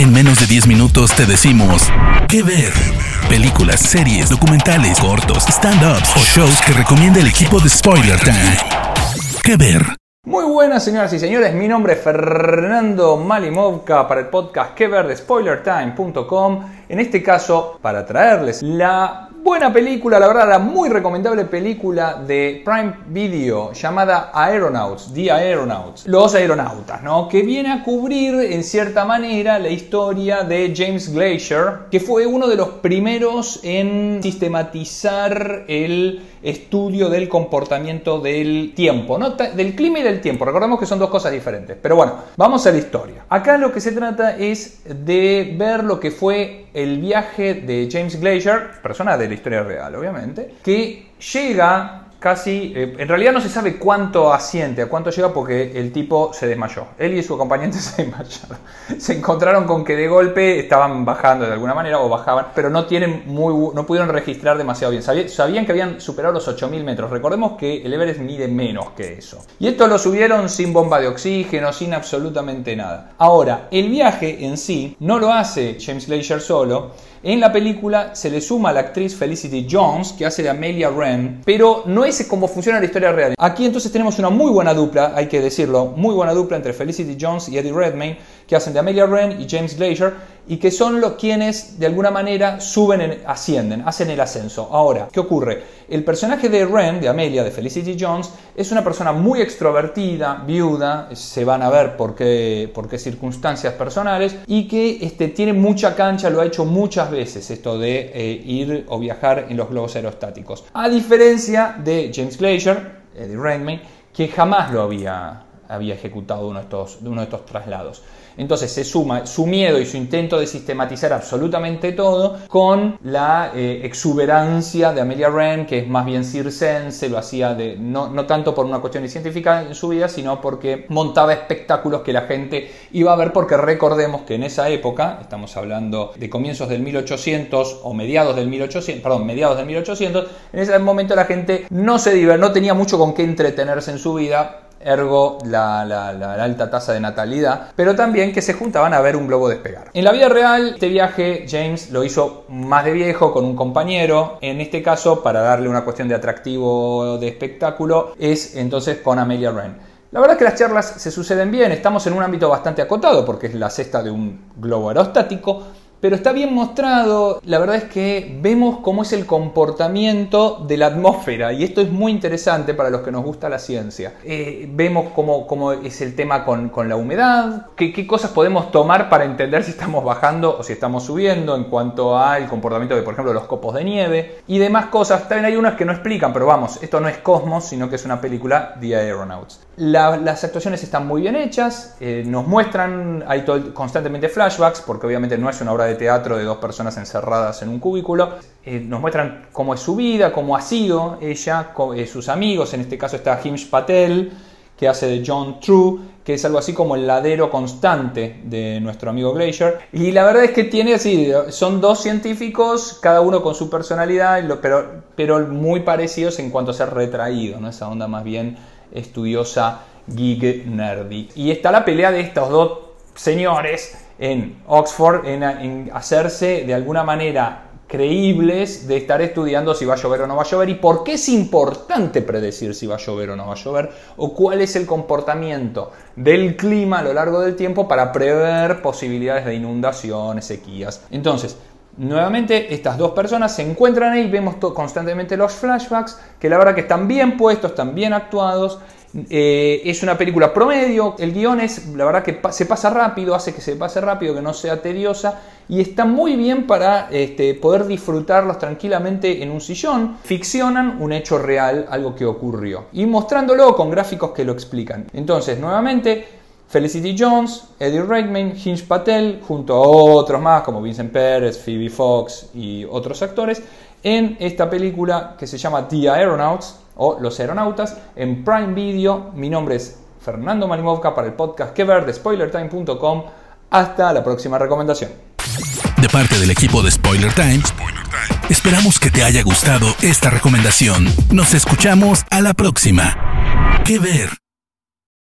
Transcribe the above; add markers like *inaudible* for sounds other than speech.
En menos de 10 minutos te decimos qué ver. Películas, series, documentales, cortos, stand-ups o shows que recomienda el equipo de Spoiler Time. ¿Qué ver? Muy buenas señoras y señores, mi nombre es Fernando Malimovka para el podcast que ver de spoilertime.com. En este caso, para traerles la buena película, la verdad, la muy recomendable película de Prime Video llamada Aeronauts, The Aeronauts, los aeronautas, ¿no? Que viene a cubrir en cierta manera la historia de James Glacier, que fue uno de los primeros en sistematizar el estudio del comportamiento del tiempo, ¿no? del clima y del tiempo. Recordemos que son dos cosas diferentes. Pero bueno, vamos a la historia. Acá lo que se trata es de ver lo que fue el viaje de James Glacier, persona de la historia real, obviamente, que llega casi, eh, en realidad no se sabe cuánto asiente, a cuánto llega porque el tipo se desmayó. Él y su acompañante *laughs* se desmayaron. Se encontraron con que de golpe estaban bajando de alguna manera o bajaban, pero no tienen muy, no pudieron registrar demasiado bien. Sabían que habían superado los 8000 metros. Recordemos que el Everest mide menos que eso. Y esto lo subieron sin bomba de oxígeno, sin absolutamente nada. Ahora, el viaje en sí no lo hace James Glacier solo en la película se le suma la actriz Felicity Jones, que hace de Amelia Wren, pero no es como funciona la historia real. Aquí entonces tenemos una muy buena dupla, hay que decirlo, muy buena dupla entre Felicity Jones y Eddie Redmayne, que hacen de Amelia Wren y James Glacier, y que son los quienes de alguna manera suben, ascienden, hacen el ascenso. Ahora, ¿qué ocurre? El personaje de Wren, de Amelia, de Felicity Jones, es una persona muy extrovertida, viuda, se van a ver por qué, por qué circunstancias personales, y que este, tiene mucha cancha, lo ha hecho muchas veces esto de eh, ir o viajar en los globos aerostáticos. A diferencia de James Glacier, Eddie Redmayne, que jamás lo había, había ejecutado uno de estos, uno de estos traslados. Entonces se suma su miedo y su intento de sistematizar absolutamente todo con la eh, exuberancia de Amelia Wren, que es más bien circense, lo hacía de, no, no tanto por una cuestión científica en su vida, sino porque montaba espectáculos que la gente iba a ver, porque recordemos que en esa época, estamos hablando de comienzos del 1800 o mediados del 1800, perdón, mediados del 1800, en ese momento la gente no se no tenía mucho con qué entretenerse en su vida, ergo la, alta tasa de natalidad, pero también que se juntaban a ver un globo despegar. En la vida real, este viaje James lo hizo más de viejo con un compañero, en este caso, para darle una cuestión de atractivo de espectáculo, es entonces con Amelia Wren. La verdad es que las charlas se suceden bien, estamos en un ámbito bastante acotado porque es la cesta de un globo aerostático, pero está bien mostrado. La verdad es que vemos cómo es el comportamiento de la atmósfera y esto es muy interesante para los que nos gusta la ciencia. Eh, vemos cómo, es el tema con, la humedad, qué, qué, cosas podemos tomar para entender si estamos bajando o si estamos subiendo en cuanto al comportamiento de, por ejemplo, los copos de nieve y demás cosas. También hay unas que no explican, pero vamos, esto no es Cosmos, sino que es una película de Aeronauts. Las actuaciones están muy bien hechas, eh, nos muestran, hay constantemente flashbacks, porque obviamente no es una obra de teatro de dos personas encerradas en un cubículo. Eh, nos muestran cómo es su vida, cómo ha sido ella, eh, sus amigos. En este caso está Himsh Patel, que hace de John True, que es algo así como el ladero constante de nuestro amigo Glacier. Y la verdad es que tiene así, son dos científicos, cada uno con su personalidad, pero, pero muy parecidos en cuanto a ser retraído, ¿no? esa onda más bien estudiosa, geek, nerdy. Y está la pelea de estos dos señores en Oxford en, hacerse de alguna manera creíbles de estar estudiando si va a llover o no va a llover y por qué es importante predecir si va a llover o no va a llover o cuál es el comportamiento del clima a lo largo del tiempo para prever posibilidades de inundaciones, sequías. Entonces, nuevamente estas dos personas se encuentran ahí, vemos constantemente los flashbacks que la verdad que están bien puestos, están bien actuados eh, es una película promedio, el guion es, la verdad que se pasa rápido, hace que se pase rápido, que no sea tediosa y está muy bien para este, poder disfrutarlos tranquilamente en un sillón. Ficcionan un hecho real, algo que ocurrió y mostrándolo con gráficos que lo explican. Entonces, nuevamente, Felicity Jones, Eddie Redmayne, Hinch Patel, junto a otros más como Vincent Pérez, Phoebe Fox y otros actores, en esta película que se llama The Aeronauts o Los Aeronautas en Prime Video. Mi nombre es Fernando Malimovka para el podcast que ver de spoilertime.com. Hasta la próxima recomendación. De parte del equipo de Spoiler Time, esperamos que te haya gustado esta recomendación. Nos escuchamos a la próxima. ¿Qué ver?